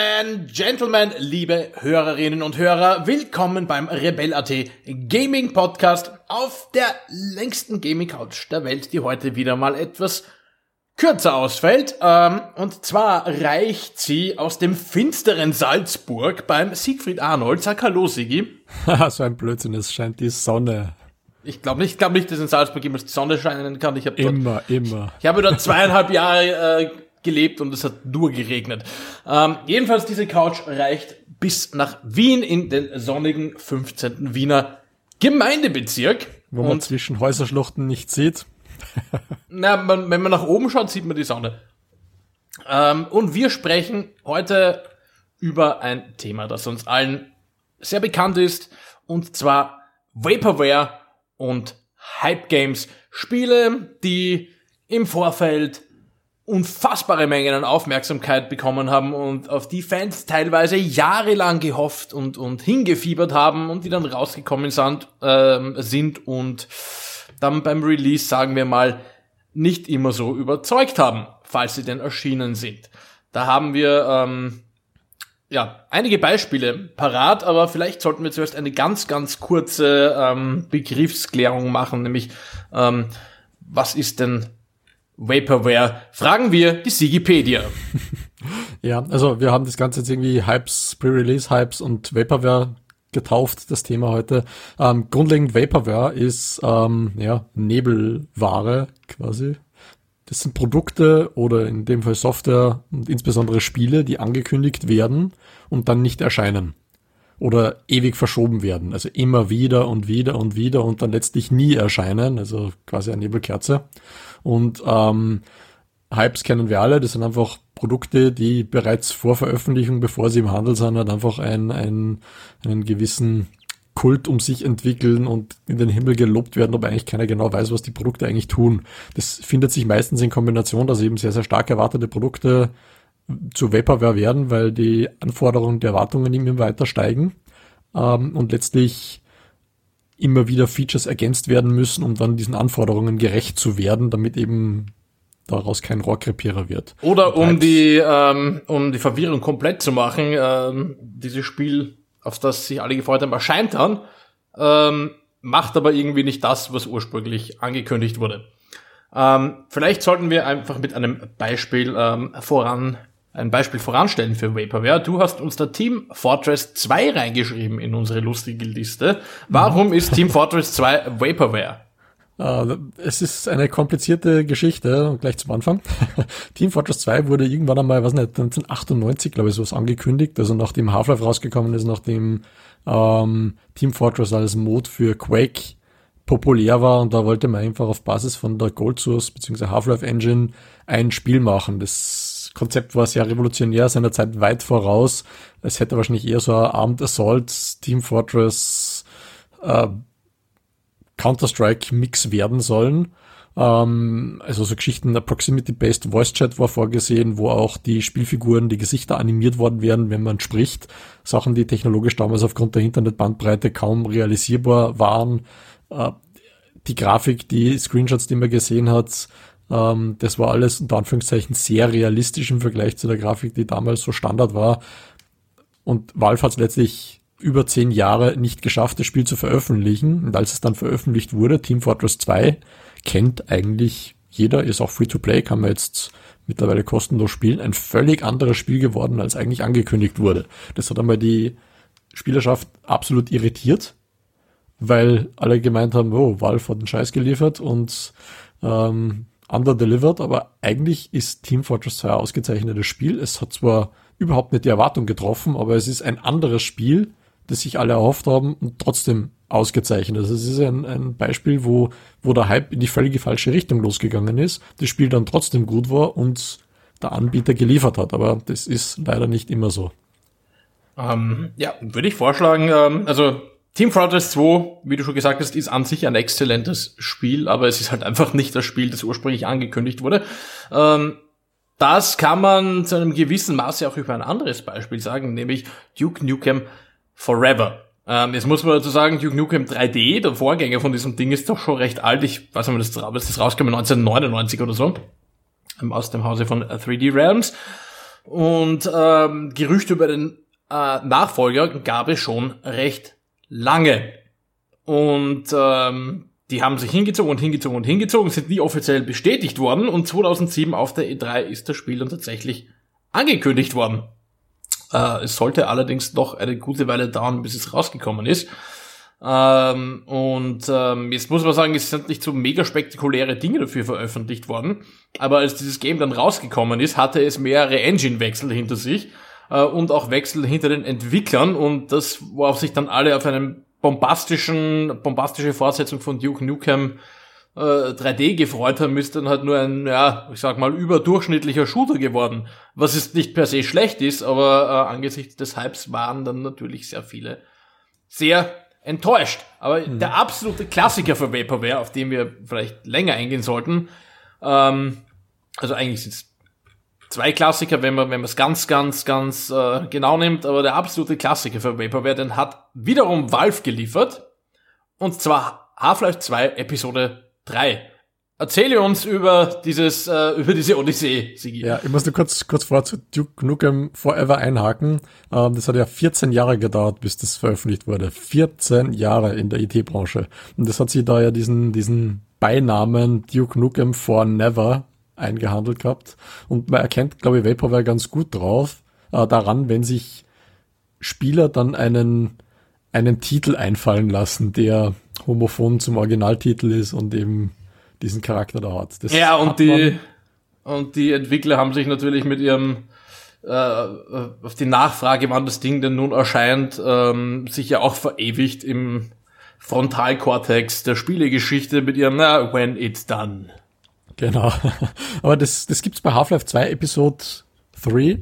And Gentlemen, liebe Hörerinnen und Hörer, willkommen beim Rebel.at Gaming Podcast auf der längsten Gaming Couch der Welt, die heute wieder mal etwas kürzer ausfällt. Ähm, und zwar reicht sie aus dem finsteren Salzburg beim Siegfried Arnold. Sag Hallo, Sigi. so ein Blödsinn, es scheint die Sonne. Ich glaube nicht, ich glaube nicht, dass in Salzburg immer die Sonne scheinen kann. Ich habe immer, immer. Ich habe dort zweieinhalb Jahre äh, gelebt und es hat nur geregnet. Ähm, jedenfalls, diese Couch reicht bis nach Wien in den sonnigen 15. Wiener Gemeindebezirk. Wo man und, zwischen Häuserschluchten nicht sieht. na, man, wenn man nach oben schaut, sieht man die Sonne. Ähm, und wir sprechen heute über ein Thema, das uns allen sehr bekannt ist, und zwar Vaporware und Hype Games. Spiele, die im Vorfeld unfassbare Mengen an Aufmerksamkeit bekommen haben und auf die Fans teilweise jahrelang gehofft und, und hingefiebert haben und die dann rausgekommen sind, äh, sind und dann beim Release, sagen wir mal, nicht immer so überzeugt haben, falls sie denn erschienen sind. Da haben wir ähm, ja einige Beispiele parat, aber vielleicht sollten wir zuerst eine ganz, ganz kurze ähm, Begriffsklärung machen, nämlich ähm, was ist denn Vaporware, fragen wir die Sigipedia. ja, also wir haben das Ganze jetzt irgendwie Hypes, Pre-Release-Hypes und Vaporware getauft, das Thema heute. Ähm, grundlegend Vaporware ist ähm, ja, Nebelware quasi. Das sind Produkte oder in dem Fall Software und insbesondere Spiele, die angekündigt werden und dann nicht erscheinen. Oder ewig verschoben werden. Also immer wieder und wieder und wieder und dann letztlich nie erscheinen. Also quasi eine Nebelkerze. Und ähm, Hypes kennen wir alle, das sind einfach Produkte, die bereits vor Veröffentlichung, bevor sie im Handel sind, halt einfach ein, ein, einen gewissen Kult um sich entwickeln und in den Himmel gelobt werden, aber eigentlich keiner genau weiß, was die Produkte eigentlich tun. Das findet sich meistens in Kombination, dass eben sehr, sehr stark erwartete Produkte zu Vaporware werden, weil die Anforderungen der Erwartungen immer weiter steigen ähm, und letztlich immer wieder Features ergänzt werden müssen, um dann diesen Anforderungen gerecht zu werden, damit eben daraus kein Rohrkrepierer wird. Oder um die, ähm, um die Verwirrung komplett zu machen, ähm, dieses Spiel, auf das sich alle gefreut haben, erscheint dann, ähm, macht aber irgendwie nicht das, was ursprünglich angekündigt wurde. Ähm, vielleicht sollten wir einfach mit einem Beispiel ähm, voran ein Beispiel voranstellen für Vaporware. Du hast uns da Team Fortress 2 reingeschrieben in unsere lustige Liste. Warum ist Team Fortress 2 Vaporware? Uh, es ist eine komplizierte Geschichte, gleich zum Anfang. Team Fortress 2 wurde irgendwann einmal, was nicht, 1998, glaube ich, sowas angekündigt, also nachdem Half-Life rausgekommen ist, nachdem ähm, Team Fortress als Mod für Quake populär war und da wollte man einfach auf Basis von der Gold Source bzw. Half-Life Engine ein Spiel machen. Das Konzept war sehr revolutionär, seiner Zeit weit voraus. Es hätte wahrscheinlich eher so ein Armed Assault, Team Fortress, äh, Counter-Strike-Mix werden sollen. Ähm, also so Geschichten, der Proximity-Based Voice Chat war vorgesehen, wo auch die Spielfiguren, die Gesichter animiert worden wären, wenn man spricht. Sachen, die technologisch damals aufgrund der Internetbandbreite kaum realisierbar waren. Äh, die Grafik, die Screenshots, die man gesehen hat, ähm, das war alles unter Anführungszeichen sehr realistisch im Vergleich zu der Grafik, die damals so Standard war. Und Valve hat es letztlich über zehn Jahre nicht geschafft, das Spiel zu veröffentlichen. Und als es dann veröffentlicht wurde, Team Fortress 2, kennt eigentlich jeder, ist auch free to play, kann man jetzt mittlerweile kostenlos spielen. Ein völlig anderes Spiel geworden, als eigentlich angekündigt wurde. Das hat einmal die Spielerschaft absolut irritiert, weil alle gemeint haben, oh, Valve hat einen Scheiß geliefert und ähm, underdelivered, aber eigentlich ist Team Fortress 2 ein ausgezeichnetes Spiel. Es hat zwar überhaupt nicht die Erwartung getroffen, aber es ist ein anderes Spiel, das sich alle erhofft haben und trotzdem ausgezeichnet. Also es ist ein, ein Beispiel, wo, wo der Hype in die völlige falsche Richtung losgegangen ist, das Spiel dann trotzdem gut war und der Anbieter geliefert hat. Aber das ist leider nicht immer so. Ähm, ja, würde ich vorschlagen, ähm, also Team Fortress 2, wie du schon gesagt hast, ist an sich ein exzellentes Spiel, aber es ist halt einfach nicht das Spiel, das ursprünglich angekündigt wurde. Ähm, das kann man zu einem gewissen Maße auch über ein anderes Beispiel sagen, nämlich Duke Nukem Forever. Ähm, jetzt muss man dazu sagen, Duke Nukem 3D, der Vorgänger von diesem Ding, ist doch schon recht alt. Ich weiß nicht, das, das rauskam 1999 oder so. Ähm, aus dem Hause von 3D Realms. Und ähm, Gerüchte über den äh, Nachfolger gab es schon recht lange. Und ähm, die haben sich hingezogen und hingezogen und hingezogen, sind nie offiziell bestätigt worden. Und 2007 auf der E3 ist das Spiel dann tatsächlich angekündigt worden. Äh, es sollte allerdings noch eine gute Weile dauern, bis es rausgekommen ist. Ähm, und ähm, jetzt muss man sagen, es sind nicht so mega spektakuläre Dinge dafür veröffentlicht worden. Aber als dieses Game dann rausgekommen ist, hatte es mehrere Engine-Wechsel hinter sich äh, und auch Wechsel hinter den Entwicklern. Und das, worauf sich dann alle auf einen bombastischen, bombastische Fortsetzung von Duke Nukem äh, 3D gefreut haben, ist dann halt nur ein, ja, ich sag mal, überdurchschnittlicher Shooter geworden. Was es nicht per se schlecht ist, aber äh, angesichts des Hypes waren dann natürlich sehr viele sehr enttäuscht. Aber mhm. der absolute Klassiker für Vaporware, auf den wir vielleicht länger eingehen sollten, ähm, also eigentlich sind es zwei Klassiker, wenn man wenn man es ganz ganz ganz äh, genau nimmt, aber der absolute Klassiker für Vaporware, den hat wiederum Valve geliefert und zwar Half-Life 2 Episode 3. Erzähle uns über dieses, äh, über diese Odyssee, Sigi. Ja, ich muss nur kurz, kurz vor zu Duke Nukem Forever einhaken. Ähm, das hat ja 14 Jahre gedauert, bis das veröffentlicht wurde. 14 Jahre in der IT-Branche. Und das hat sie da ja diesen, diesen Beinamen Duke Nukem for Never eingehandelt gehabt. Und man erkennt, glaube ich, Vaporware ganz gut drauf, äh, daran, wenn sich Spieler dann einen, einen Titel einfallen lassen, der homophon zum Originaltitel ist und eben diesen Charakter da hat. Das ja, und die, und die Entwickler haben sich natürlich mit ihrem äh, auf die Nachfrage, wann das Ding denn nun erscheint, ähm, sich ja auch verewigt im Frontalkortex der Spielegeschichte mit ihrem, na, when it's done. Genau. Aber das, das gibt's bei Half-Life 2 Episode 3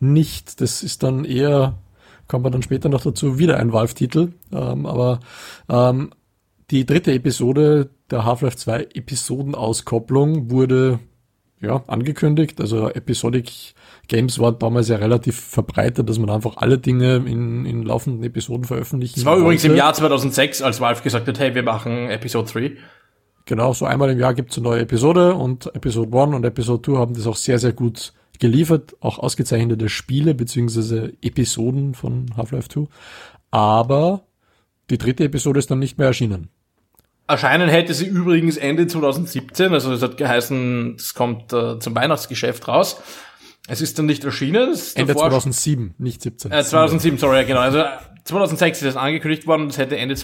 nicht. Das ist dann eher, kommt man dann später noch dazu, wieder ein Valve-Titel. Ähm, aber ähm, die dritte Episode der Half-Life 2 Episodenauskopplung wurde ja, angekündigt. Also Episodic Games war damals ja relativ verbreitet, dass man einfach alle Dinge in, in laufenden Episoden veröffentlichen Es war übrigens im Jahr 2006, als Valve gesagt hat, hey, wir machen Episode 3. Genau, so einmal im Jahr gibt es eine neue Episode und Episode 1 und Episode 2 haben das auch sehr, sehr gut geliefert, auch ausgezeichnete Spiele beziehungsweise Episoden von Half-Life 2. Aber die dritte Episode ist dann nicht mehr erschienen. Erscheinen hätte sie übrigens Ende 2017, also es hat geheißen, es kommt äh, zum Weihnachtsgeschäft raus. Es ist dann nicht erschienen. Ende 2007, nicht 17. Äh, 2007, sorry, genau. Also 2006 ist es angekündigt worden, es hätte Ende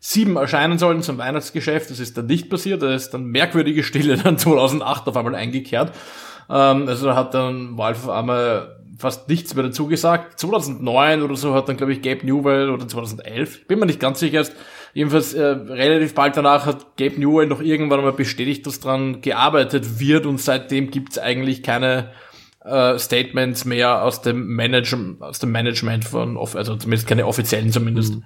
2007 erscheinen sollen zum Weihnachtsgeschäft. Das ist dann nicht passiert. Da ist dann merkwürdige Stille dann 2008 auf einmal eingekehrt. Ähm, also da hat dann Valve auf einmal fast nichts mehr dazu gesagt. 2009 oder so hat dann, glaube ich, Gabe Newell oder 2011, bin mir nicht ganz sicher jetzt, Jedenfalls äh, relativ bald danach hat Gabe Newell noch irgendwann mal bestätigt, dass dran gearbeitet wird und seitdem gibt's eigentlich keine äh, Statements mehr aus dem Management, aus dem Management von, also zumindest keine offiziellen zumindest. Mhm.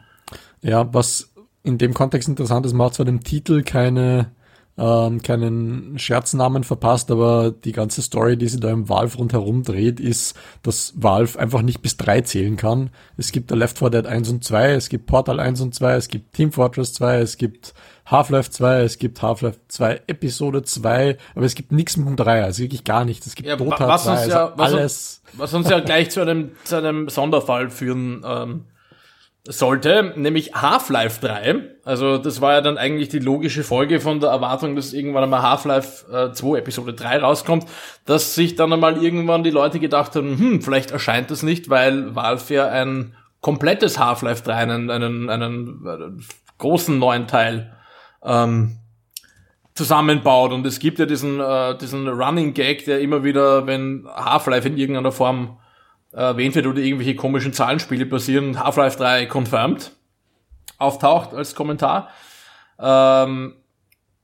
Ja, was in dem Kontext interessant ist, man hat zwar dem Titel keine ähm, keinen Scherznamen verpasst, aber die ganze Story, die sich da im Valve rundherum dreht, ist, dass Valve einfach nicht bis drei zählen kann. Es gibt Left 4 Dead 1 und 2, es gibt Portal 1 und 2, es gibt Team Fortress 2, es gibt Half-Life 2, es gibt Half-Life 2 Episode 2, aber es gibt nichts mit dem 3, also wirklich gar nichts. Es gibt ja, Dota was 2, uns ja, also was alles. Uns, was uns ja gleich zu einem, zu einem Sonderfall führen ähm, sollte, nämlich Half-Life 3. Also das war ja dann eigentlich die logische Folge von der Erwartung, dass irgendwann einmal Half-Life äh, 2 Episode 3 rauskommt, dass sich dann einmal irgendwann die Leute gedacht haben, hm, vielleicht erscheint das nicht, weil Valve ja ein komplettes Half-Life 3, einen, einen, einen, einen großen neuen Teil ähm, zusammenbaut. Und es gibt ja diesen, äh, diesen Running Gag, der immer wieder, wenn Half-Life in irgendeiner Form erwähnt wird oder irgendwelche komischen Zahlenspiele passieren, Half-Life 3 confirmed auftaucht als Kommentar. Ähm,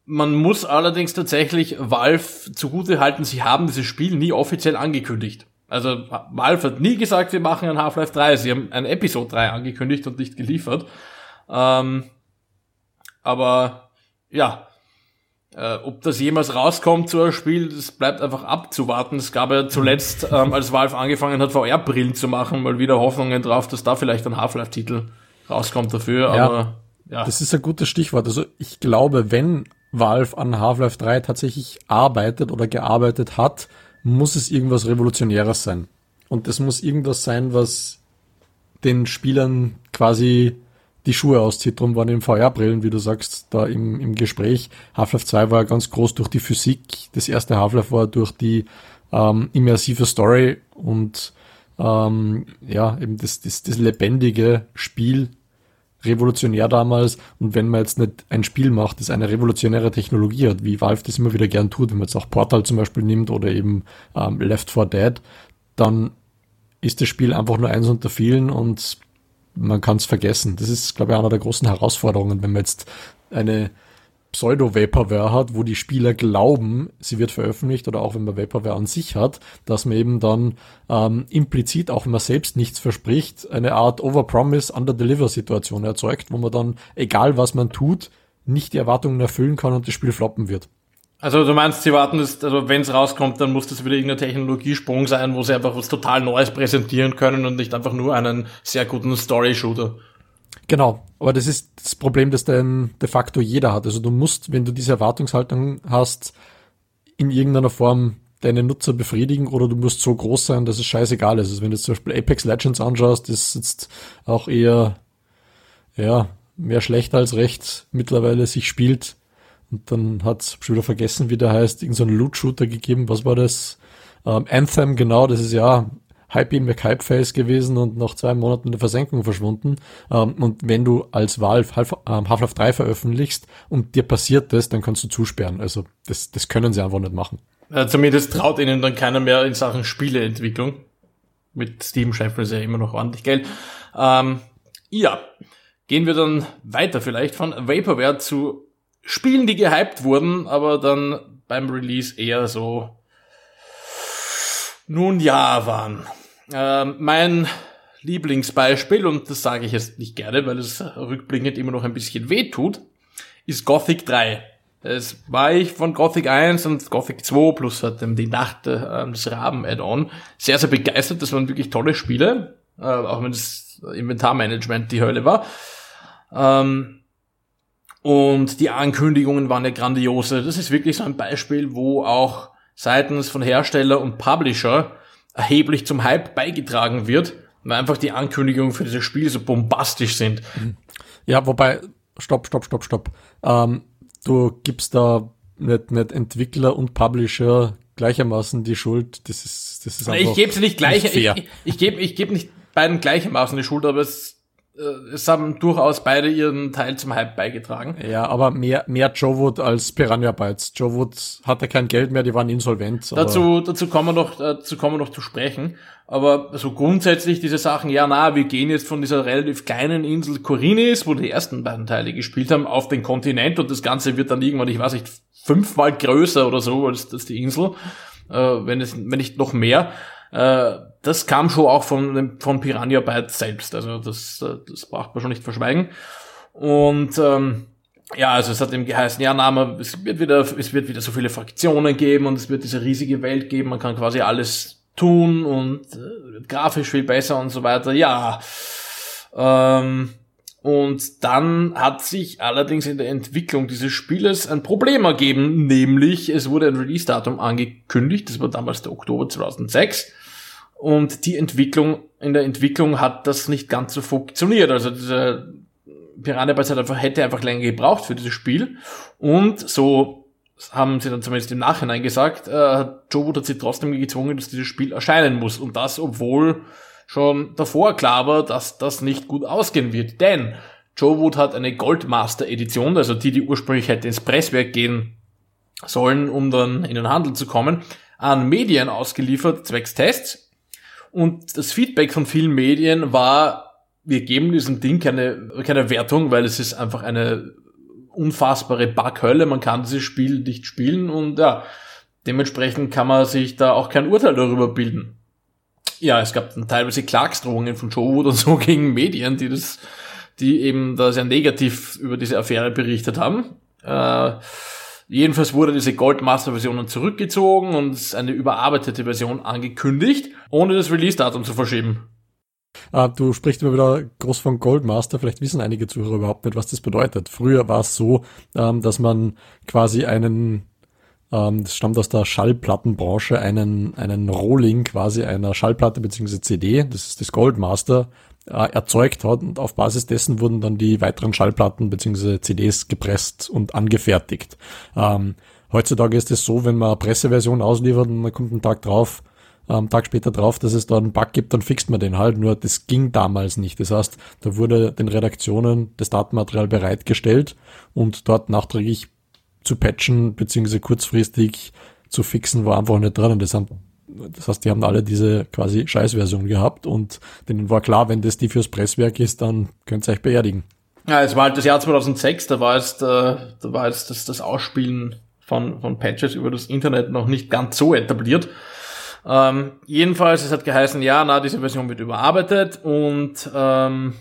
man muss allerdings tatsächlich Valve zugute halten, sie haben dieses Spiel nie offiziell angekündigt. Also Valve hat nie gesagt, wir machen ein Half-Life 3. Sie haben ein Episode 3 angekündigt und nicht geliefert. Ähm, aber ja, äh, ob das jemals rauskommt, so ein Spiel, das bleibt einfach abzuwarten. Es gab ja zuletzt, ähm, als Valve angefangen hat, VR-Brillen zu machen, mal wieder Hoffnungen drauf, dass da vielleicht ein Half-Life-Titel rauskommt dafür. Ja, aber ja. Das ist ein gutes Stichwort. Also ich glaube, wenn Valve an Half-Life 3 tatsächlich arbeitet oder gearbeitet hat, muss es irgendwas Revolutionäres sein. Und das muss irgendwas sein, was den Spielern quasi die Schuhe auszieht. Drum waren im VR-Brillen, wie du sagst, da im, im Gespräch. Half-Life 2 war ganz groß durch die Physik. Das erste Half-Life war durch die ähm, immersive Story und ähm, ja, eben das, das, das lebendige Spiel revolutionär damals. Und wenn man jetzt nicht ein Spiel macht, das eine revolutionäre Technologie hat, wie Valve das immer wieder gern tut, wenn man jetzt auch Portal zum Beispiel nimmt oder eben ähm, Left 4 Dead, dann ist das Spiel einfach nur eins unter vielen und man kann es vergessen. Das ist, glaube ich, einer der großen Herausforderungen, wenn man jetzt eine Pseudo-Vaporware hat, wo die Spieler glauben, sie wird veröffentlicht oder auch wenn man Vaporware an sich hat, dass man eben dann ähm, implizit, auch wenn man selbst nichts verspricht, eine Art Overpromise, Under-Deliver-Situation erzeugt, wo man dann, egal was man tut, nicht die Erwartungen erfüllen kann und das Spiel floppen wird. Also du meinst, sie warten, dass, also wenn es rauskommt, dann muss das wieder irgendein Technologiesprung sein, wo sie einfach was total Neues präsentieren können und nicht einfach nur einen sehr guten Story-Shooter. Genau, aber das ist das Problem, das dann de facto jeder hat. Also du musst, wenn du diese Erwartungshaltung hast, in irgendeiner Form deine Nutzer befriedigen oder du musst so groß sein, dass es scheißegal ist. Also wenn du zum Beispiel Apex Legends anschaust, ist jetzt auch eher, ja, mehr schlecht als recht mittlerweile sich spielt. Und dann hat schon wieder vergessen, wie der heißt, irgendein so Loot-Shooter gegeben. Was war das? Ähm, Anthem, genau, das ist ja Hype McHypeface gewesen und nach zwei Monaten in der Versenkung verschwunden. Ähm, und wenn du als Valve ähm, Half-Life 3 veröffentlichst und dir passiert das, dann kannst du zusperren. Also das, das können sie einfach nicht machen. Ja, zumindest traut ihnen dann keiner mehr in Sachen Spieleentwicklung. Mit Steam scheffeln sie ja immer noch ordentlich Geld. Ähm, ja, gehen wir dann weiter vielleicht von Vaporware zu Spielen, die gehypt wurden, aber dann beim Release eher so nun ja waren. Ähm, mein Lieblingsbeispiel, und das sage ich jetzt nicht gerne, weil es rückblickend immer noch ein bisschen weh tut, ist Gothic 3. Es war ich von Gothic 1 und Gothic 2 plus halt die Nacht äh, des Raben Add-on sehr, sehr begeistert. Das waren wirklich tolle Spiele, äh, auch wenn das Inventarmanagement die Hölle war. Ähm, und die Ankündigungen waren ja grandiose. Das ist wirklich so ein Beispiel, wo auch seitens von Hersteller und Publisher erheblich zum Hype beigetragen wird, weil einfach die Ankündigungen für dieses Spiel so bombastisch sind. Ja, wobei, stopp, stopp, stopp, stopp. Ähm, du gibst da nicht, nicht Entwickler und Publisher gleichermaßen die Schuld. Das ist, das ist einfach Ich gebe sie nicht gleich, nicht ich, ich, ich gebe ich geb nicht beiden gleichermaßen die Schuld, aber es es haben durchaus beide ihren Teil zum Hype beigetragen. Ja, aber mehr, mehr Joe Wood als Piranha Bytes. Joe Wood hatte kein Geld mehr, die waren insolvent. Dazu, dazu kommen wir noch, dazu kommen wir noch zu sprechen. Aber so grundsätzlich diese Sachen, ja, na, wir gehen jetzt von dieser relativ kleinen Insel Korinis, wo die ersten beiden Teile gespielt haben, auf den Kontinent und das Ganze wird dann irgendwann, ich weiß nicht, fünfmal größer oder so als, als die Insel, äh, wenn es, wenn nicht noch mehr. Äh, das kam schon auch von, von Piranha Bytes selbst. Also das, das braucht man schon nicht verschweigen. Und ähm, ja, also es hat eben geheißen, ja, na, es wird wieder, es wird wieder so viele Fraktionen geben und es wird diese riesige Welt geben. Man kann quasi alles tun und äh, grafisch viel besser und so weiter. Ja. Ähm, und dann hat sich allerdings in der Entwicklung dieses Spieles ein Problem ergeben, nämlich es wurde ein Release-Datum angekündigt, das war damals der Oktober 2006 und die Entwicklung, in der Entwicklung hat das nicht ganz so funktioniert. Also dieser Piranha Bytes hat einfach, hätte einfach länger gebraucht für dieses Spiel. Und so haben sie dann zumindest im Nachhinein gesagt, äh, Joe Wood hat sie trotzdem gezwungen, dass dieses Spiel erscheinen muss. Und das, obwohl schon davor klar war, dass das nicht gut ausgehen wird. Denn Joe Wood hat eine Goldmaster Edition, also die, die ursprünglich hätte ins Presswerk gehen sollen, um dann in den Handel zu kommen, an Medien ausgeliefert, zwecks Tests. Und das Feedback von vielen Medien war, wir geben diesem Ding keine, keine Wertung, weil es ist einfach eine unfassbare Bughölle. Man kann dieses Spiel nicht spielen und ja, dementsprechend kann man sich da auch kein Urteil darüber bilden. Ja, es gab dann teilweise Klagsdrohungen von Joe und so gegen Medien, die das, die eben da sehr negativ über diese Affäre berichtet haben. Äh, Jedenfalls wurde diese Goldmaster-Version zurückgezogen und eine überarbeitete Version angekündigt, ohne das Release-Datum zu verschieben. Ah, du sprichst immer wieder groß von Goldmaster. Vielleicht wissen einige Zuhörer überhaupt nicht, was das bedeutet. Früher war es so, ähm, dass man quasi einen ähm, das stammt aus der Schallplattenbranche, einen, einen Rohling quasi einer Schallplatte bzw. CD, das ist das Goldmaster, äh, erzeugt hat und auf Basis dessen wurden dann die weiteren Schallplatten bzw. CDs gepresst und angefertigt. Ähm, heutzutage ist es so, wenn man eine Presseversion ausliefert und man kommt einen Tag drauf, am Tag später drauf, dass es da einen Bug gibt, dann fixt man den halt. Nur das ging damals nicht. Das heißt, da wurde den Redaktionen das Datenmaterial bereitgestellt und dort nachträglich zu patchen beziehungsweise kurzfristig zu fixen war einfach nicht drin. Und das, haben, das heißt, die haben alle diese quasi Scheißversion gehabt und denen war klar, wenn das die fürs Presswerk ist, dann könnt ihr euch beerdigen. Ja, es war halt das Jahr 2006, da war jetzt, äh, da war jetzt das, das Ausspielen von, von Patches über das Internet noch nicht ganz so etabliert. Ähm, jedenfalls, es hat geheißen, ja, na, diese Version wird überarbeitet und ähm,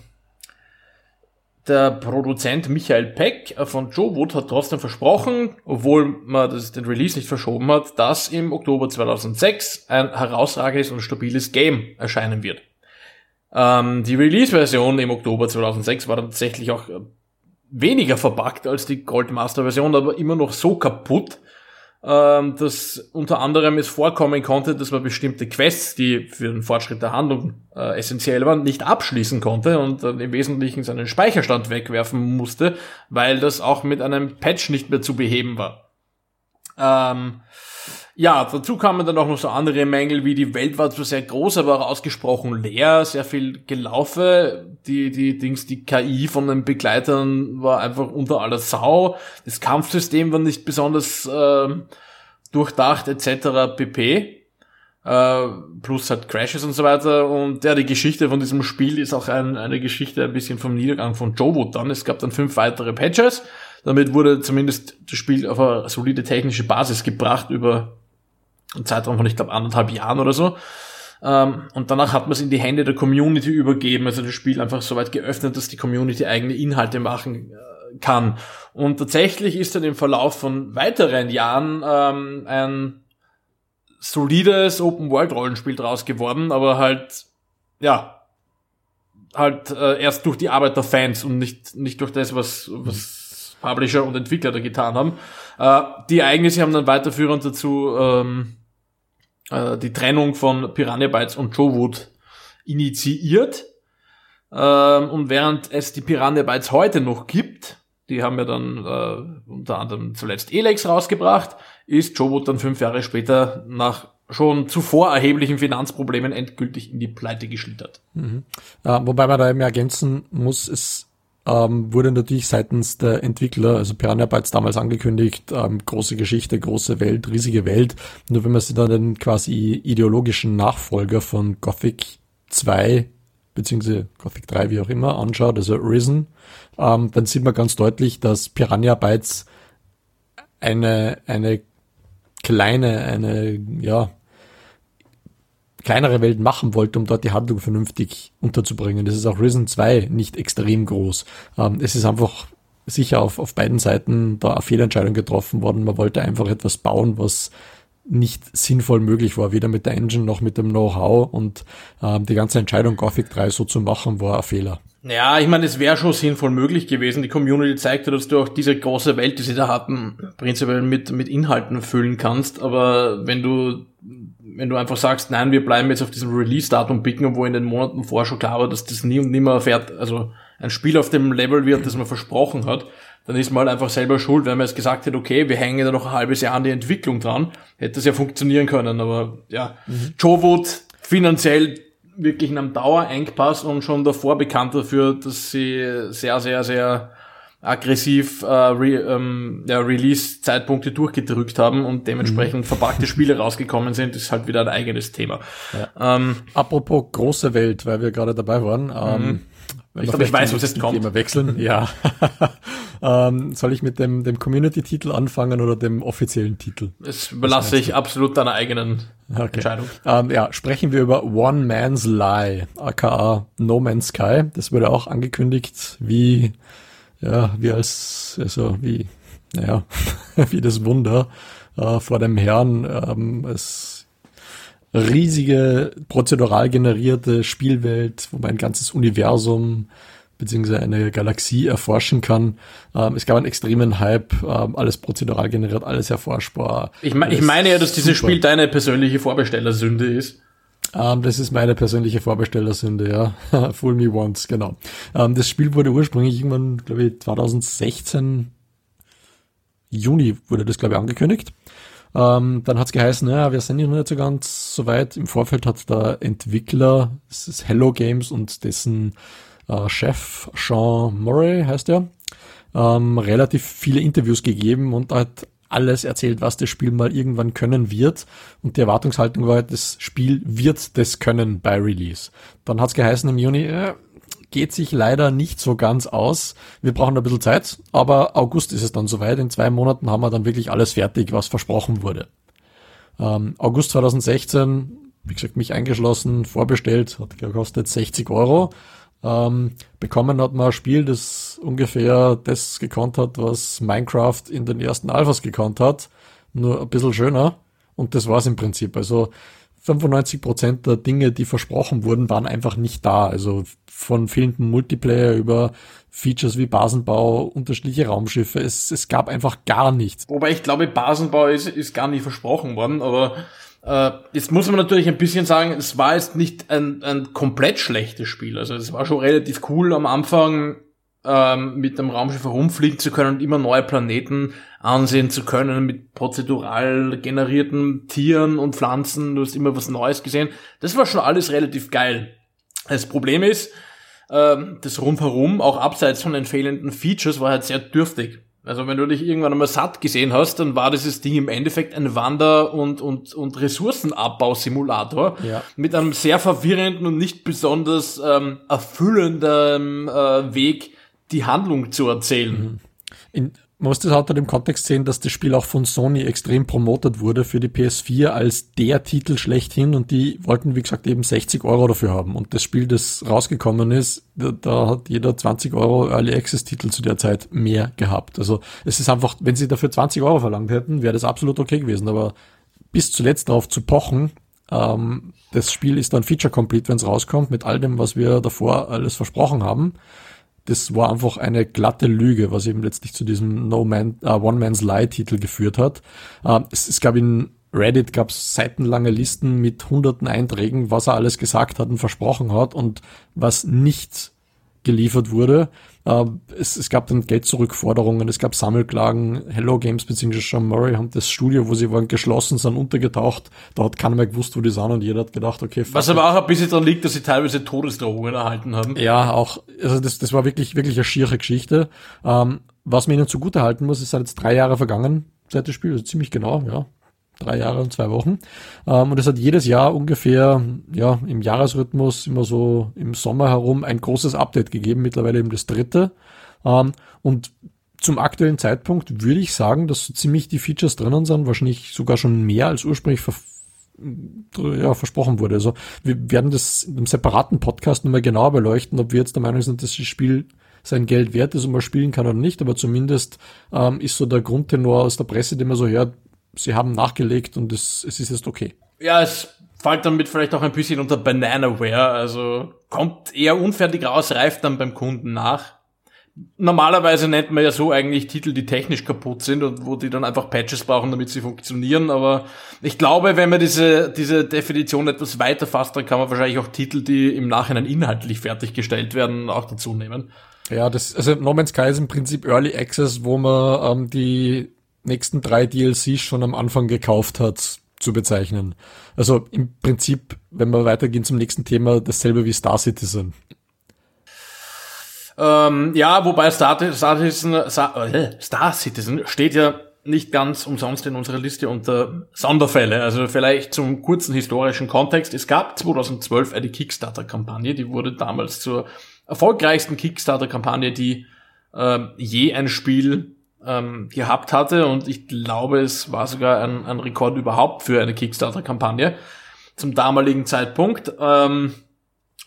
der Produzent Michael Peck von Joe Wood hat trotzdem versprochen, obwohl man das, den Release nicht verschoben hat, dass im Oktober 2006 ein herausragendes und stabiles Game erscheinen wird. Ähm, die Release-Version im Oktober 2006 war tatsächlich auch äh, weniger verpackt als die Goldmaster-Version, aber immer noch so kaputt, ähm, dass unter anderem es vorkommen konnte, dass man bestimmte Quests, die für den Fortschritt der Handlung äh, essentiell waren, nicht abschließen konnte und dann im Wesentlichen seinen Speicherstand wegwerfen musste, weil das auch mit einem Patch nicht mehr zu beheben war. Ähm, ja, dazu kamen dann auch noch so andere Mängel, wie die Welt war zwar sehr groß, aber auch ausgesprochen leer, sehr viel Gelaufe, die, die Dings, die KI von den Begleitern war einfach unter aller Sau, das Kampfsystem war nicht besonders äh, durchdacht, etc. pp. Äh, plus halt Crashes und so weiter. Und ja, die Geschichte von diesem Spiel ist auch ein, eine Geschichte ein bisschen vom Niedergang von Joe Wood dann. Es gab dann fünf weitere Patches. Damit wurde zumindest das Spiel auf eine solide technische Basis gebracht über ein Zeitraum von, ich glaube, anderthalb Jahren oder so. Ähm, und danach hat man es in die Hände der Community übergeben, also das Spiel einfach so weit geöffnet, dass die Community eigene Inhalte machen äh, kann. Und tatsächlich ist dann im Verlauf von weiteren Jahren ähm, ein solides Open-World-Rollenspiel draus geworden, aber halt, ja, halt äh, erst durch die Arbeit der Fans und nicht, nicht durch das, was, was Publisher und Entwickler da getan haben. Äh, die Ereignisse haben dann weiterführend dazu ähm, äh, die Trennung von Piranha Bytes und Joe Wood initiiert. Ähm, und während es die Piranha Bytes heute noch gibt, die haben ja dann äh, unter anderem zuletzt Elex rausgebracht, ist Joe Wood dann fünf Jahre später nach schon zuvor erheblichen Finanzproblemen endgültig in die Pleite geschlittert. Mhm. Äh, wobei man da eben ergänzen muss, es ähm, wurde natürlich seitens der Entwickler, also Piranha Bytes damals angekündigt, ähm, große Geschichte, große Welt, riesige Welt. Nur wenn man sich dann den quasi ideologischen Nachfolger von Gothic 2 beziehungsweise Gothic 3, wie auch immer, anschaut, also Risen, ähm, dann sieht man ganz deutlich, dass Piranha Bytes eine, eine kleine, eine, ja, kleinere Welt machen wollte, um dort die Handlung vernünftig unterzubringen. Das ist auch Risen 2 nicht extrem groß. Ähm, es ist einfach sicher auf, auf beiden Seiten da eine Fehlentscheidung getroffen worden. Man wollte einfach etwas bauen, was nicht sinnvoll möglich war, weder mit der Engine noch mit dem Know-how und ähm, die ganze Entscheidung Gothic 3 so zu machen, war ein Fehler. Ja, ich meine, es wäre schon sinnvoll möglich gewesen. Die Community zeigte, dass du auch diese große Welt, die sie da hatten, prinzipiell mit, mit Inhalten füllen kannst. Aber wenn du wenn du einfach sagst, nein, wir bleiben jetzt auf diesem Release-Datum picken, wo in den Monaten vorher schon klar war, dass das nie und nimmer fährt, also ein Spiel auf dem Level wird, das man versprochen hat, dann ist man halt einfach selber schuld, wenn man jetzt gesagt hätte, okay, wir hängen da noch ein halbes Jahr an die Entwicklung dran, hätte das ja funktionieren können, aber ja, mhm. Joe Wood finanziell wirklich in einem Dauerengpass und schon davor bekannt dafür, dass sie sehr, sehr, sehr aggressiv äh, Re, ähm, ja, Release-Zeitpunkte durchgedrückt haben und dementsprechend mhm. verpackte Spiele rausgekommen sind, ist halt wieder ein eigenes Thema. Ja. Ähm, Apropos große Welt, weil wir gerade dabei waren. Ähm, mhm. ich glaube, ich weiß, was jetzt kommt. Thema wechseln, ja. ähm, soll ich mit dem, dem Community-Titel anfangen oder dem offiziellen Titel? Das überlasse ich absolut deiner eigenen okay. Entscheidung. Ähm, ja, sprechen wir über One Man's Lie, aka No Man's Sky. Das wurde auch angekündigt, wie ja, wie als, also wie, naja, wie das Wunder äh, vor dem Herrn, ähm, es riesige prozedural generierte Spielwelt, wo mein ganzes Universum beziehungsweise eine Galaxie erforschen kann. Ähm, es gab einen extremen Hype, ähm, alles prozedural generiert, alles erforschbar. Ich, me ich meine ja, dass dieses super. Spiel deine persönliche Vorbestellersünde ist. Ähm, das ist meine persönliche Vorbestellersünde, ja. Fool Me Once, genau. Ähm, das Spiel wurde ursprünglich irgendwann, glaube ich, 2016 Juni wurde das, glaube ich, angekündigt. Ähm, dann hat es geheißen, ja, wir sind noch nicht so ganz so weit. Im Vorfeld hat der Entwickler, das ist Hello Games und dessen äh, Chef Sean Murray heißt er, ähm, relativ viele Interviews gegeben und hat alles erzählt, was das Spiel mal irgendwann können wird. Und die Erwartungshaltung war, das Spiel wird das können bei Release. Dann hat es geheißen im Juni, äh, geht sich leider nicht so ganz aus. Wir brauchen ein bisschen Zeit, aber August ist es dann soweit. In zwei Monaten haben wir dann wirklich alles fertig, was versprochen wurde. Ähm, August 2016, wie gesagt, mich eingeschlossen, vorbestellt, hat gekostet 60 Euro. Ähm, bekommen hat man ein Spiel, das ungefähr das gekonnt hat, was Minecraft in den ersten Alphas gekonnt hat, nur ein bisschen schöner. Und das war's im Prinzip. Also 95 Prozent der Dinge, die versprochen wurden, waren einfach nicht da. Also von fehlendem Multiplayer über Features wie Basenbau, unterschiedliche Raumschiffe. Es, es gab einfach gar nichts. Wobei ich glaube, Basenbau ist, ist gar nicht versprochen worden, aber äh, jetzt muss man natürlich ein bisschen sagen, es war jetzt nicht ein, ein komplett schlechtes Spiel. Also es war schon relativ cool am Anfang ähm, mit dem Raumschiff herumfliegen zu können und immer neue Planeten ansehen zu können mit prozedural generierten Tieren und Pflanzen. Du hast immer was Neues gesehen. Das war schon alles relativ geil. Das Problem ist, ähm, das rundherum, auch abseits von den fehlenden Features, war halt sehr dürftig. Also wenn du dich irgendwann einmal satt gesehen hast, dann war dieses Ding im Endeffekt ein Wander- und, und, und Ressourcenabbausimulator ja. mit einem sehr verwirrenden und nicht besonders ähm, erfüllenden äh, Weg, die Handlung zu erzählen. Mhm. In, man muss das halt dem Kontext sehen, dass das Spiel auch von Sony extrem promotet wurde für die PS4 als der Titel schlechthin und die wollten, wie gesagt, eben 60 Euro dafür haben. Und das Spiel, das rausgekommen ist, da, da hat jeder 20 Euro Early Access Titel zu der Zeit mehr gehabt. Also es ist einfach, wenn sie dafür 20 Euro verlangt hätten, wäre das absolut okay gewesen. Aber bis zuletzt darauf zu pochen, ähm, das Spiel ist dann Feature Complete, wenn es rauskommt, mit all dem, was wir davor alles versprochen haben das war einfach eine glatte Lüge, was eben letztlich zu diesem No Man, uh, One Man's Lie Titel geführt hat. Uh, es, es gab in Reddit gab es seitenlange Listen mit hunderten Einträgen, was er alles gesagt hat und versprochen hat und was nicht geliefert wurde. Äh, es, es gab dann Geld-Zurückforderungen, es gab Sammelklagen. Hello Games bzw. Sean Murray haben das Studio, wo sie waren, geschlossen, sind untergetaucht. Da hat keiner mehr gewusst, wo die sind und jeder hat gedacht, okay. Was aber auch ein bisschen daran liegt, dass sie teilweise Todesdrohungen erhalten haben. Ja, auch, also das, das war wirklich, wirklich eine schiere Geschichte. Ähm, was man ihnen zugute halten muss, es sind jetzt drei Jahre vergangen seit dem Spiel, also ziemlich genau, ja, drei Jahre und zwei Wochen. Ähm, und es hat jedes Jahr ungefähr, ja, im Jahresrhythmus, immer so im Sommer herum ein großes Update gegeben, mittlerweile eben das dritte. Ähm, und zum aktuellen Zeitpunkt würde ich sagen, dass so ziemlich die Features drinnen sind, wahrscheinlich sogar schon mehr als ursprünglich ver ja, versprochen wurde. Also wir werden das in einem separaten Podcast nochmal genauer beleuchten, ob wir jetzt der Meinung sind, dass das Spiel sein Geld wert ist und man spielen kann oder nicht, aber zumindest ähm, ist so der Grundtenor aus der Presse, den man so hört, sie haben nachgelegt und es, es ist jetzt okay. Ja, es fällt damit vielleicht auch ein bisschen unter Bananaware, also kommt eher unfertig raus, reift dann beim Kunden nach. Normalerweise nennt man ja so eigentlich Titel, die technisch kaputt sind und wo die dann einfach Patches brauchen, damit sie funktionieren. Aber ich glaube, wenn man diese, diese Definition etwas weiter fasst, dann kann man wahrscheinlich auch Titel, die im Nachhinein inhaltlich fertiggestellt werden, auch dazu nehmen. Ja, das, also No Man's Sky ist im Prinzip Early Access, wo man ähm, die nächsten drei DLCs schon am Anfang gekauft hat, zu bezeichnen. Also im Prinzip, wenn wir weitergehen zum nächsten Thema, dasselbe wie Star Citizen. Ähm, ja, wobei Star, Star, Citizen, Star, äh, Star Citizen steht ja nicht ganz umsonst in unserer Liste unter Sonderfälle. Also vielleicht zum kurzen historischen Kontext. Es gab 2012 eine Kickstarter-Kampagne, die wurde damals zur erfolgreichsten Kickstarter-Kampagne, die äh, je ein Spiel ähm, gehabt hatte und ich glaube, es war sogar ein, ein Rekord überhaupt für eine Kickstarter-Kampagne zum damaligen Zeitpunkt. Ähm,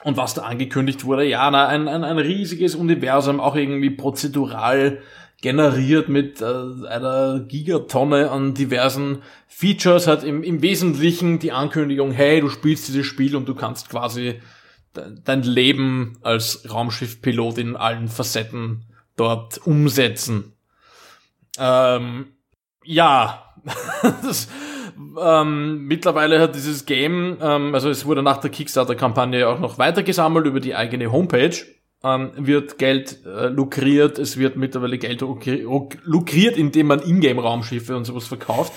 und was da angekündigt wurde, ja, na, ein, ein, ein riesiges Universum, auch irgendwie prozedural generiert mit äh, einer Gigatonne an diversen Features, hat im, im Wesentlichen die Ankündigung, hey, du spielst dieses Spiel und du kannst quasi dein Leben als Raumschiffpilot in allen Facetten dort umsetzen. Ähm, ja, das, ähm, mittlerweile hat dieses Game, ähm, also es wurde nach der Kickstarter-Kampagne auch noch weiter gesammelt über die eigene Homepage, ähm, wird Geld äh, lukriert, es wird mittlerweile Geld lukriert, indem man Ingame-Raumschiffe und sowas verkauft.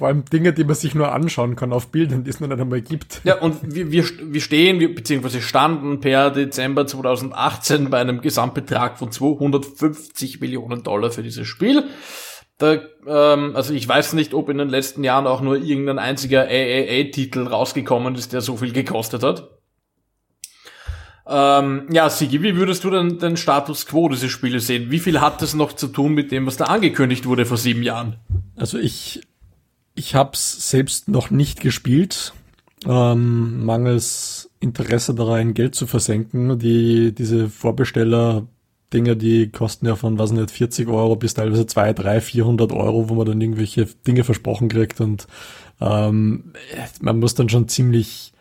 Vor allem Dinge, die man sich nur anschauen kann auf Bildern, die es noch nicht einmal gibt. Ja, und wir, wir, wir stehen, wir, beziehungsweise standen per Dezember 2018 bei einem Gesamtbetrag von 250 Millionen Dollar für dieses Spiel. Da, ähm, also ich weiß nicht, ob in den letzten Jahren auch nur irgendein einziger AAA-Titel rausgekommen ist, der so viel gekostet hat. Ähm, ja, Sigi, wie würdest du denn den Status quo dieses Spiels sehen? Wie viel hat das noch zu tun mit dem, was da angekündigt wurde vor sieben Jahren? Also ich ich habe es selbst noch nicht gespielt, ähm, mangels Interesse daran, Geld zu versenken. Die, diese Vorbesteller Dinge, die kosten ja von, was nicht, 40 Euro bis teilweise 2, 3, 400 Euro, wo man dann irgendwelche Dinge versprochen kriegt und ähm, man muss dann schon ziemlich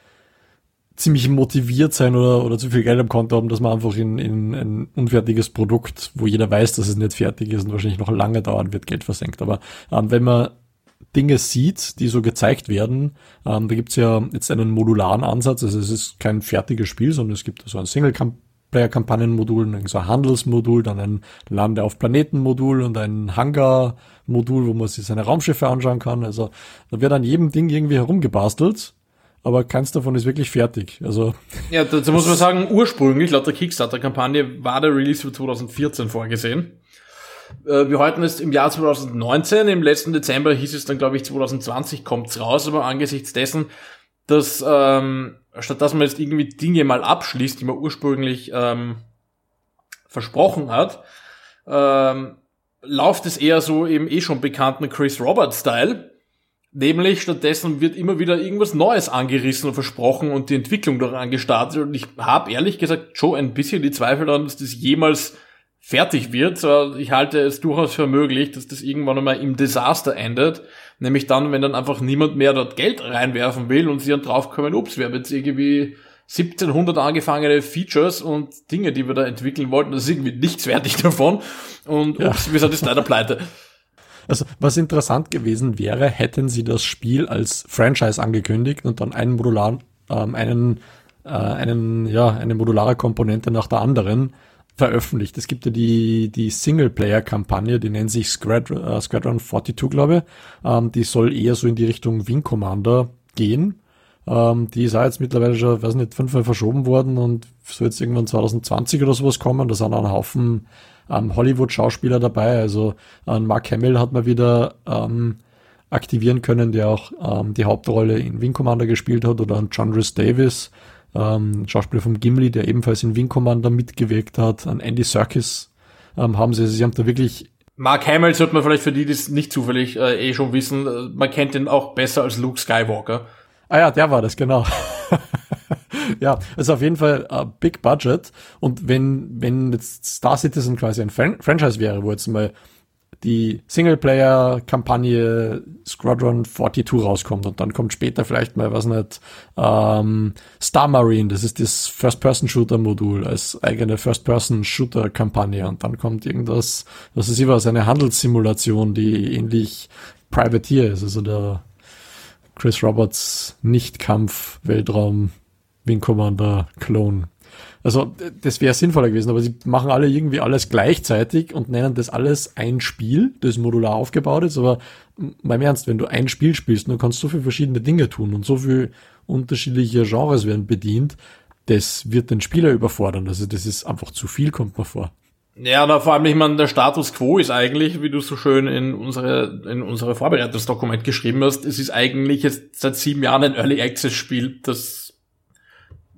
ziemlich motiviert sein oder, oder zu viel Geld am Konto haben, dass man einfach in, in ein unfertiges Produkt, wo jeder weiß, dass es nicht fertig ist und wahrscheinlich noch lange dauern wird, Geld versenkt. Aber ähm, wenn man Dinge sieht, die so gezeigt werden. Ähm, da gibt's ja jetzt einen modularen Ansatz, also es ist kein fertiges Spiel, sondern es gibt so ein Single-Player-Kampagnenmodul, so ein Handelsmodul, dann ein Lande auf Planeten-Modul und ein Hangar-Modul, wo man sich seine Raumschiffe anschauen kann. Also da wird an jedem Ding irgendwie herumgebastelt aber keins davon ist wirklich fertig. Also ja, dazu muss man sagen, ursprünglich laut der Kickstarter-Kampagne war der Release für 2014 vorgesehen. Äh, wir halten es im Jahr 2019, im letzten Dezember hieß es dann, glaube ich, 2020 kommt's raus, aber angesichts dessen, dass ähm, statt dass man jetzt irgendwie Dinge mal abschließt, die man ursprünglich ähm, versprochen hat, ähm, läuft es eher so im eh schon bekannten Chris Roberts-Style. Nämlich stattdessen wird immer wieder irgendwas Neues angerissen und versprochen und die Entwicklung daran gestartet. Und ich habe ehrlich gesagt schon ein bisschen die Zweifel daran, dass das jemals fertig wird. Ich halte es durchaus für möglich, dass das irgendwann einmal im Desaster endet. Nämlich dann, wenn dann einfach niemand mehr dort Geld reinwerfen will und sie dann draufkommen, ups, wir haben jetzt irgendwie 1700 angefangene Features und Dinge, die wir da entwickeln wollten, das ist irgendwie nichts fertig davon. Und ups, ja. wir sind jetzt leider pleite. Also, was interessant gewesen wäre, hätten sie das Spiel als Franchise angekündigt und dann einen modularen, ähm, einen, äh, einen, ja, eine modulare Komponente nach der anderen veröffentlicht. Es gibt ja die, die Singleplayer-Kampagne, die nennt sich Squadron, äh, Squadron 42, glaube ich. Ähm, die soll eher so in die Richtung Wing Commander gehen. Ähm, die ist auch jetzt mittlerweile schon, weiß nicht, fünfmal verschoben worden und soll jetzt irgendwann 2020 oder sowas kommen. Da sind auch ein Haufen ähm, Hollywood-Schauspieler dabei. Also äh, Mark Hamill hat man wieder ähm, aktivieren können, der auch ähm, die Hauptrolle in Wing Commander gespielt hat oder John Rhys Davis ähm, Schauspieler vom Gimli, der ebenfalls in Wing Commander mitgewirkt hat, an Andy Serkis ähm, haben sie, also sie haben da wirklich Mark Hamill sollte man vielleicht für die, die es nicht zufällig äh, eh schon wissen, äh, man kennt ihn auch besser als Luke Skywalker. Ah ja, der war das, genau. ja, also auf jeden Fall uh, Big Budget. Und wenn, wenn jetzt Star Citizen quasi ein Fran Franchise wäre, wo jetzt mal die Singleplayer-Kampagne Squadron 42 rauskommt und dann kommt später vielleicht mal, was nicht, ähm, Star Marine, das ist das First-Person-Shooter-Modul als eigene First-Person-Shooter-Kampagne. Und dann kommt irgendwas, was ist was, eine Handelssimulation, die ähnlich Privateer ist, also der Chris Roberts Nicht-Kampf-Weltraum Wing Commander Clone. Also das wäre sinnvoller gewesen, aber sie machen alle irgendwie alles gleichzeitig und nennen das alles ein Spiel, das modular aufgebaut ist. Aber beim Ernst, wenn du ein Spiel spielst, dann kannst du so viele verschiedene Dinge tun und so viele unterschiedliche Genres werden bedient, das wird den Spieler überfordern. Also das ist einfach zu viel, kommt mir vor. Ja, na, vor allem, ich meine, der Status quo ist eigentlich, wie du so schön in unsere, in unsere Vorbereitungsdokument geschrieben hast, es ist eigentlich jetzt seit sieben Jahren ein Early Access Spiel, das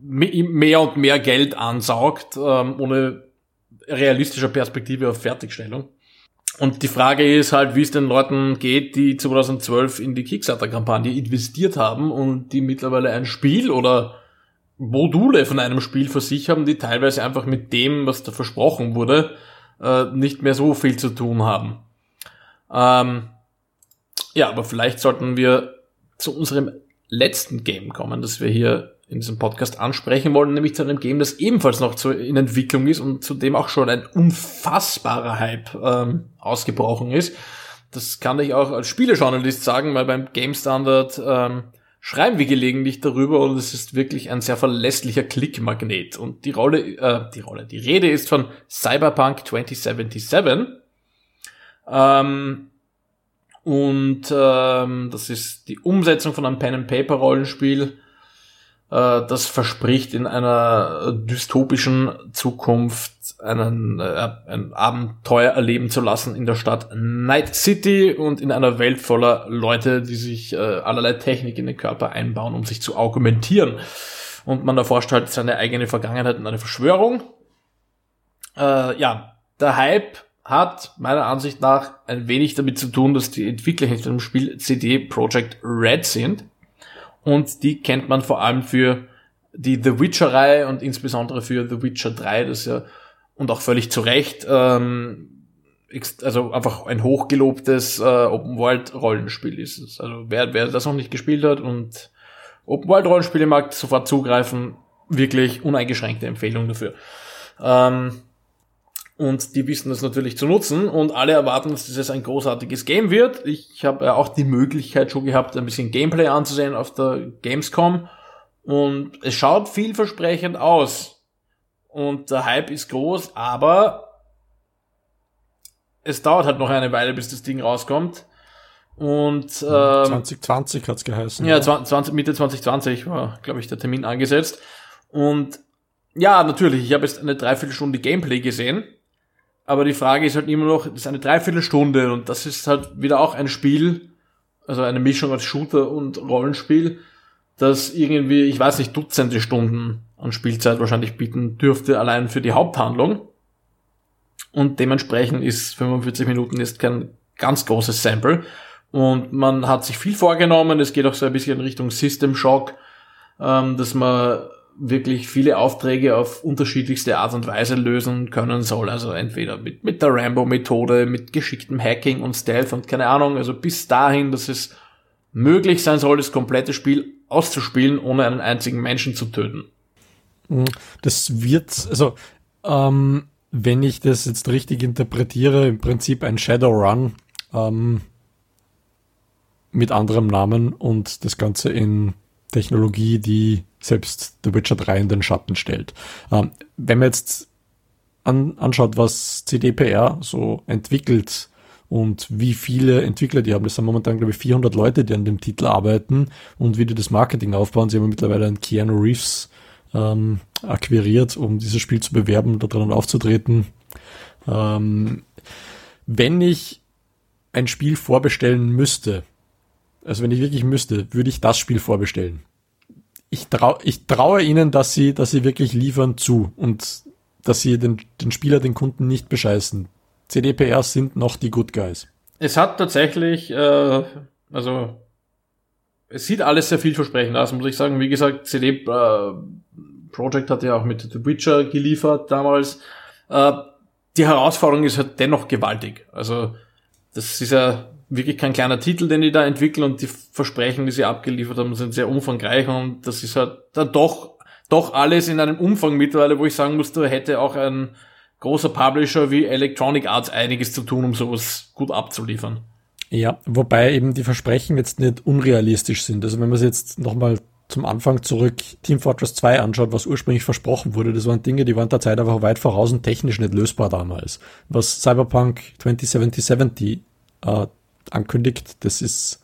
mehr und mehr Geld ansaugt, ähm, ohne realistischer Perspektive auf Fertigstellung. Und die Frage ist halt, wie es den Leuten geht, die 2012 in die Kickstarter-Kampagne investiert haben und die mittlerweile ein Spiel oder Module von einem Spiel für sich haben, die teilweise einfach mit dem, was da versprochen wurde, äh, nicht mehr so viel zu tun haben. Ähm, ja, aber vielleicht sollten wir zu unserem letzten Game kommen, das wir hier in diesem Podcast ansprechen wollen, nämlich zu einem Game, das ebenfalls noch zu, in Entwicklung ist und zu dem auch schon ein unfassbarer Hype ähm, ausgebrochen ist. Das kann ich auch als Spielejournalist sagen, weil beim Game Standard ähm, schreiben wir gelegentlich darüber und es ist wirklich ein sehr verlässlicher Klickmagnet. Und die Rolle, äh, die Rolle, die Rede ist von Cyberpunk 2077. Ähm, und ähm, das ist die Umsetzung von einem Pen-and-Paper-Rollenspiel das verspricht in einer dystopischen Zukunft einen, äh, ein Abenteuer erleben zu lassen in der Stadt Night City und in einer Welt voller Leute, die sich äh, allerlei Technik in den Körper einbauen, um sich zu augmentieren. Und man erforscht halt seine eigene Vergangenheit und eine Verschwörung. Äh, ja, der Hype hat meiner Ansicht nach ein wenig damit zu tun, dass die Entwickler hinter dem Spiel CD Projekt Red sind und die kennt man vor allem für die The Witcher-Reihe und insbesondere für The Witcher 3, das ja und auch völlig zu Recht ähm, also einfach ein hochgelobtes äh, Open-World-Rollenspiel ist. Also wer, wer das noch nicht gespielt hat und Open-World-Rollenspiele mag, sofort zugreifen, wirklich uneingeschränkte Empfehlung dafür. Ähm, und die wissen das natürlich zu nutzen und alle erwarten, dass das ein großartiges Game wird. Ich habe ja auch die Möglichkeit schon gehabt, ein bisschen Gameplay anzusehen auf der Gamescom und es schaut vielversprechend aus und der Hype ist groß, aber es dauert halt noch eine Weile, bis das Ding rauskommt. Und ähm, 2020 hat's geheißen. Ja, 20, Mitte 2020 war, glaube ich, der Termin angesetzt. Und ja, natürlich, ich habe jetzt eine Dreiviertelstunde Gameplay gesehen aber die Frage ist halt immer noch, das ist eine Dreiviertelstunde und das ist halt wieder auch ein Spiel, also eine Mischung aus Shooter und Rollenspiel, das irgendwie, ich weiß nicht, Dutzende Stunden an Spielzeit wahrscheinlich bieten dürfte, allein für die Haupthandlung. Und dementsprechend ist 45 Minuten ist kein ganz großes Sample. Und man hat sich viel vorgenommen, es geht auch so ein bisschen Richtung System Shock, ähm, dass man wirklich viele Aufträge auf unterschiedlichste Art und Weise lösen können soll. Also entweder mit, mit der Rambo-Methode, mit geschicktem Hacking und Stealth und keine Ahnung. Also bis dahin, dass es möglich sein soll, das komplette Spiel auszuspielen, ohne einen einzigen Menschen zu töten. Mhm. Das wird, also ähm, wenn ich das jetzt richtig interpretiere, im Prinzip ein Shadowrun ähm, mit anderem Namen und das Ganze in Technologie, die selbst The Witcher 3 in den Schatten stellt. Ähm, wenn man jetzt an, anschaut, was CDPR so entwickelt und wie viele Entwickler die haben, das sind momentan, glaube ich, 400 Leute, die an dem Titel arbeiten und wie die das Marketing aufbauen. Sie haben mittlerweile einen Keanu Reeves ähm, akquiriert, um dieses Spiel zu bewerben, da dran aufzutreten. Ähm, wenn ich ein Spiel vorbestellen müsste, also wenn ich wirklich müsste, würde ich das Spiel vorbestellen ich, trau, ich traue ihnen, dass sie, dass sie wirklich liefern zu und dass sie den, den Spieler, den Kunden nicht bescheißen. CDPRs sind noch die Good Guys. Es hat tatsächlich, äh, also es sieht alles sehr vielversprechend aus, muss ich sagen. Wie gesagt, CD äh, Projekt hat ja auch mit The Witcher geliefert damals. Äh, die Herausforderung ist halt dennoch gewaltig. Also das ist ja wirklich kein kleiner Titel, den die da entwickeln und die Versprechen, die sie abgeliefert haben, sind sehr umfangreich und das ist halt dann doch, doch alles in einem Umfang mittlerweile, wo ich sagen muss, da hätte auch ein großer Publisher wie Electronic Arts einiges zu tun, um sowas gut abzuliefern. Ja, wobei eben die Versprechen jetzt nicht unrealistisch sind. Also wenn man es jetzt nochmal zum Anfang zurück Team Fortress 2 anschaut, was ursprünglich versprochen wurde, das waren Dinge, die waren der Zeit einfach weit voraus und technisch nicht lösbar damals. Was Cyberpunk 2077 äh, ankündigt, das ist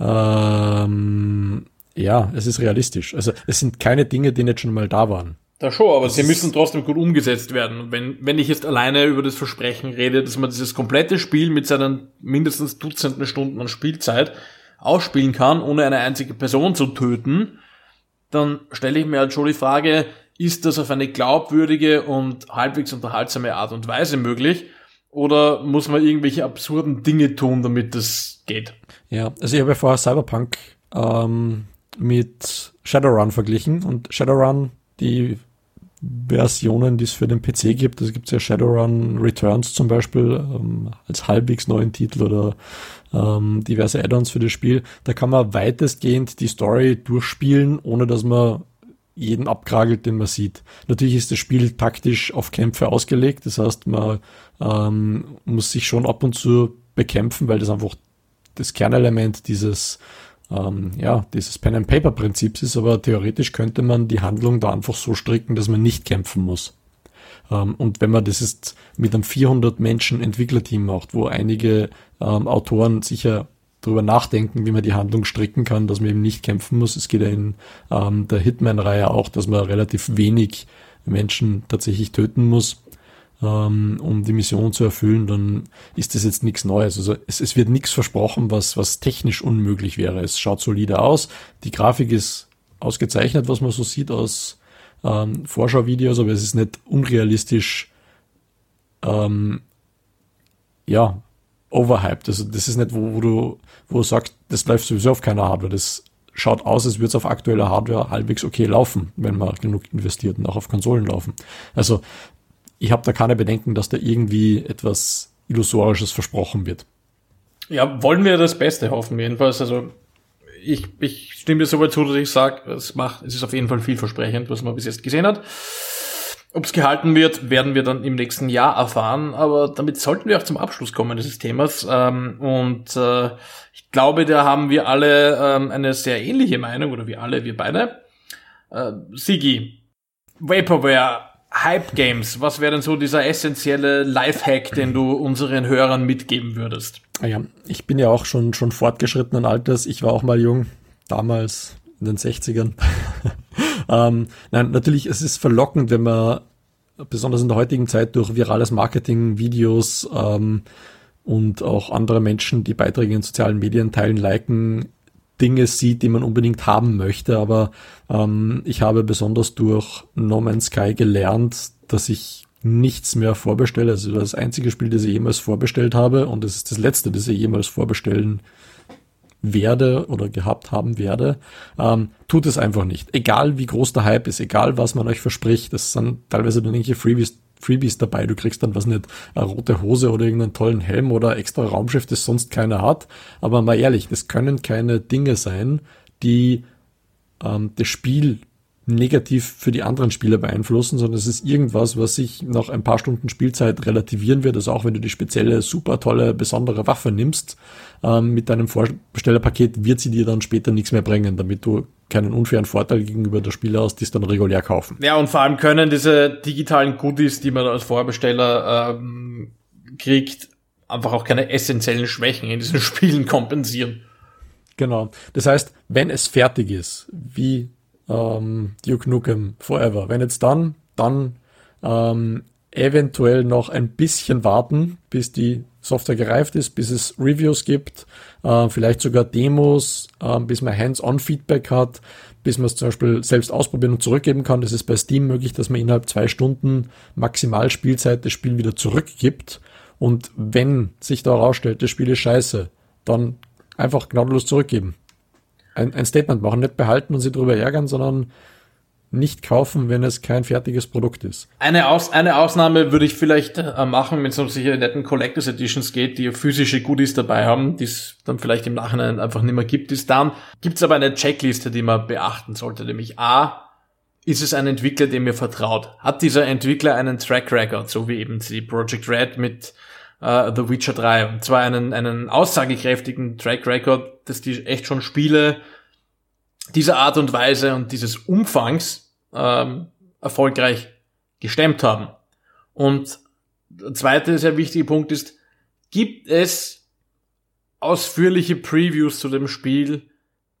ähm, ja, es ist realistisch. Also es sind keine Dinge, die nicht schon mal da waren. Da schon, aber das sie müssen trotzdem gut umgesetzt werden. Und wenn, wenn ich jetzt alleine über das Versprechen rede, dass man dieses komplette Spiel mit seinen mindestens Dutzenden Stunden an Spielzeit ausspielen kann, ohne eine einzige Person zu töten, dann stelle ich mir halt schon die Frage, ist das auf eine glaubwürdige und halbwegs unterhaltsame Art und Weise möglich? Oder muss man irgendwelche absurden Dinge tun, damit das geht? Ja, also ich habe ja vorher Cyberpunk ähm, mit Shadowrun verglichen und Shadowrun, die Versionen, die es für den PC gibt, also gibt es ja Shadowrun Returns zum Beispiel ähm, als halbwegs neuen Titel oder ähm, diverse Add-ons für das Spiel. Da kann man weitestgehend die Story durchspielen, ohne dass man jeden abkragelt, den man sieht. Natürlich ist das Spiel taktisch auf Kämpfe ausgelegt, das heißt, man ähm, muss sich schon ab und zu bekämpfen, weil das einfach das Kernelement dieses ähm, ja, dieses Pen and Paper Prinzips ist, aber theoretisch könnte man die Handlung da einfach so stricken, dass man nicht kämpfen muss. Ähm, und wenn man das ist mit einem 400 Menschen Entwicklerteam macht, wo einige ähm, Autoren sicher darüber nachdenken, wie man die Handlung stricken kann, dass man eben nicht kämpfen muss. Es geht ja in ähm, der Hitman-Reihe auch, dass man relativ wenig Menschen tatsächlich töten muss, ähm, um die Mission zu erfüllen, dann ist das jetzt nichts Neues. Also es, es wird nichts versprochen, was, was technisch unmöglich wäre. Es schaut solide aus, die Grafik ist ausgezeichnet, was man so sieht aus ähm, Vorschauvideos, aber es ist nicht unrealistisch ähm, ja, overhyped. Also das ist nicht, wo, wo du, wo du sagst, das läuft sowieso auf keiner Hardware. Das schaut aus, als würde es auf aktueller Hardware halbwegs okay laufen, wenn man genug investiert und auch auf Konsolen laufen. Also ich habe da keine Bedenken, dass da irgendwie etwas Illusorisches versprochen wird. Ja, wollen wir das Beste hoffen, jedenfalls. Also ich, ich stimme dir so weit zu, dass ich sage, es macht, es ist auf jeden Fall vielversprechend, was man bis jetzt gesehen hat. Ob es gehalten wird, werden wir dann im nächsten Jahr erfahren. Aber damit sollten wir auch zum Abschluss kommen dieses Themas. Ähm, und äh, ich glaube, da haben wir alle ähm, eine sehr ähnliche Meinung, oder wir alle, wir beide. Äh, Sigi, Vaporware, Hype Games, was wäre denn so dieser essentielle Lifehack, den du unseren Hörern mitgeben würdest? Ah ja, ich bin ja auch schon, schon fortgeschrittenen Alters. Ich war auch mal jung, damals in den 60ern. ähm, nein, natürlich, es ist verlockend, wenn man besonders in der heutigen Zeit durch virales Marketing, Videos ähm, und auch andere Menschen, die Beiträge in sozialen Medien teilen, liken, Dinge sieht, die man unbedingt haben möchte. Aber ähm, ich habe besonders durch No Man's Sky gelernt, dass ich nichts mehr vorbestelle. Also das einzige Spiel, das ich jemals vorbestellt habe und es ist das letzte, das ich jemals vorbestellen werde oder gehabt haben werde, ähm, tut es einfach nicht. Egal wie groß der Hype ist, egal was man euch verspricht, das sind teilweise dann irgendwelche Freebies, Freebies dabei. Du kriegst dann was nicht, eine rote Hose oder irgendeinen tollen Helm oder extra Raumschiff, das sonst keiner hat. Aber mal ehrlich, das können keine Dinge sein, die ähm, das Spiel negativ für die anderen Spieler beeinflussen, sondern es ist irgendwas, was sich nach ein paar Stunden Spielzeit relativieren wird. Also auch wenn du die spezielle, super tolle, besondere Waffe nimmst, ähm, mit deinem Vorstellerpaket wird sie dir dann später nichts mehr bringen, damit du keinen unfairen Vorteil gegenüber der Spieler hast, die es dann regulär kaufen. Ja, und vor allem können diese digitalen Goodies, die man als Vorbesteller ähm, kriegt, einfach auch keine essentiellen Schwächen in diesen Spielen kompensieren. Genau. Das heißt, wenn es fertig ist, wie ähm, Duke Nukem Forever. Wenn jetzt dann, dann ähm, eventuell noch ein bisschen warten, bis die Software gereift ist, bis es Reviews gibt, äh, vielleicht sogar Demos, äh, bis man Hands-on-Feedback hat, bis man es zum Beispiel selbst ausprobieren und zurückgeben kann. Das ist bei Steam möglich, dass man innerhalb zwei Stunden maximal Spielzeit das Spiel wieder zurückgibt. Und wenn sich da herausstellt, das Spiel ist scheiße, dann einfach gnadenlos zurückgeben ein, ein Statement machen, nicht behalten und sie darüber ärgern, sondern nicht kaufen, wenn es kein fertiges Produkt ist. Eine, Aus, eine Ausnahme würde ich vielleicht äh, machen, wenn es um solche netten Collectors Editions geht, die physische Goodies dabei haben, die es dann vielleicht im Nachhinein einfach nicht mehr gibt, ist dann, gibt es aber eine Checkliste, die man beachten sollte, nämlich A, ist es ein Entwickler, dem ihr vertraut? Hat dieser Entwickler einen Track Record, so wie eben die Project Red mit äh, The Witcher 3. Und zwar einen, einen aussagekräftigen Track Record, dass die echt schon Spiele dieser Art und Weise und dieses Umfangs ähm, erfolgreich gestemmt haben. Und der zweite sehr wichtige Punkt ist, gibt es ausführliche Previews zu dem Spiel,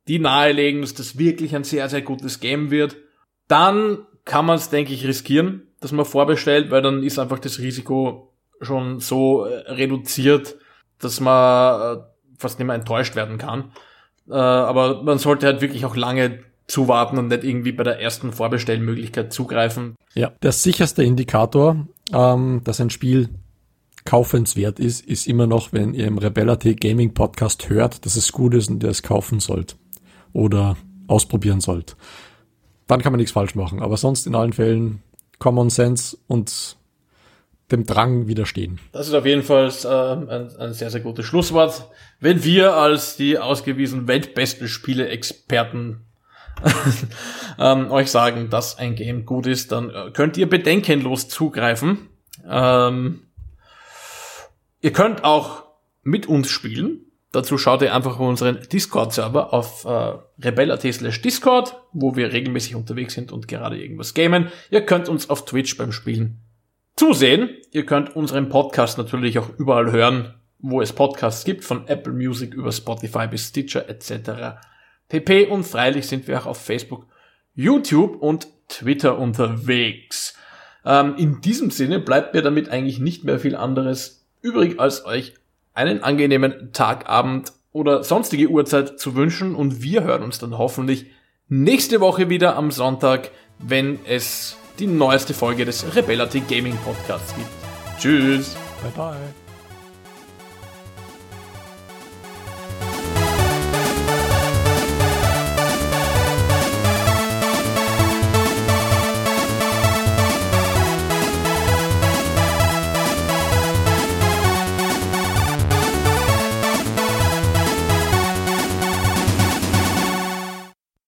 die nahelegen, dass das wirklich ein sehr, sehr gutes Game wird, dann kann man es, denke ich, riskieren, dass man vorbestellt, weil dann ist einfach das Risiko schon so äh, reduziert, dass man äh, fast nicht mehr enttäuscht werden kann. Äh, aber man sollte halt wirklich auch lange zuwarten und nicht irgendwie bei der ersten Vorbestellmöglichkeit zugreifen. Ja, der sicherste Indikator, ähm, dass ein Spiel kaufenswert ist, ist immer noch, wenn ihr im Rebellity Gaming Podcast hört, dass es gut ist und ihr es kaufen sollt oder ausprobieren sollt. Dann kann man nichts falsch machen. Aber sonst in allen Fällen Common Sense und dem Drang widerstehen. Das ist auf jeden Fall äh, ein, ein, sehr, sehr gutes Schlusswort. Wenn wir als die ausgewiesen weltbesten Spiele-Experten ähm, euch sagen, dass ein Game gut ist, dann äh, könnt ihr bedenkenlos zugreifen. Ähm, ihr könnt auch mit uns spielen. Dazu schaut ihr einfach unseren Discord-Server auf äh, rebella.at slash Discord, wo wir regelmäßig unterwegs sind und gerade irgendwas gamen. Ihr könnt uns auf Twitch beim Spielen zusehen. Ihr könnt unseren Podcast natürlich auch überall hören, wo es Podcasts gibt, von Apple Music über Spotify bis Stitcher etc. pp. Und freilich sind wir auch auf Facebook, YouTube und Twitter unterwegs. Ähm, in diesem Sinne bleibt mir damit eigentlich nicht mehr viel anderes übrig, als euch einen angenehmen Tag, Abend oder sonstige Uhrzeit zu wünschen und wir hören uns dann hoffentlich nächste Woche wieder am Sonntag, wenn es die neueste Folge des Rebellity Gaming Podcasts gibt. Tschüss. Bye bye.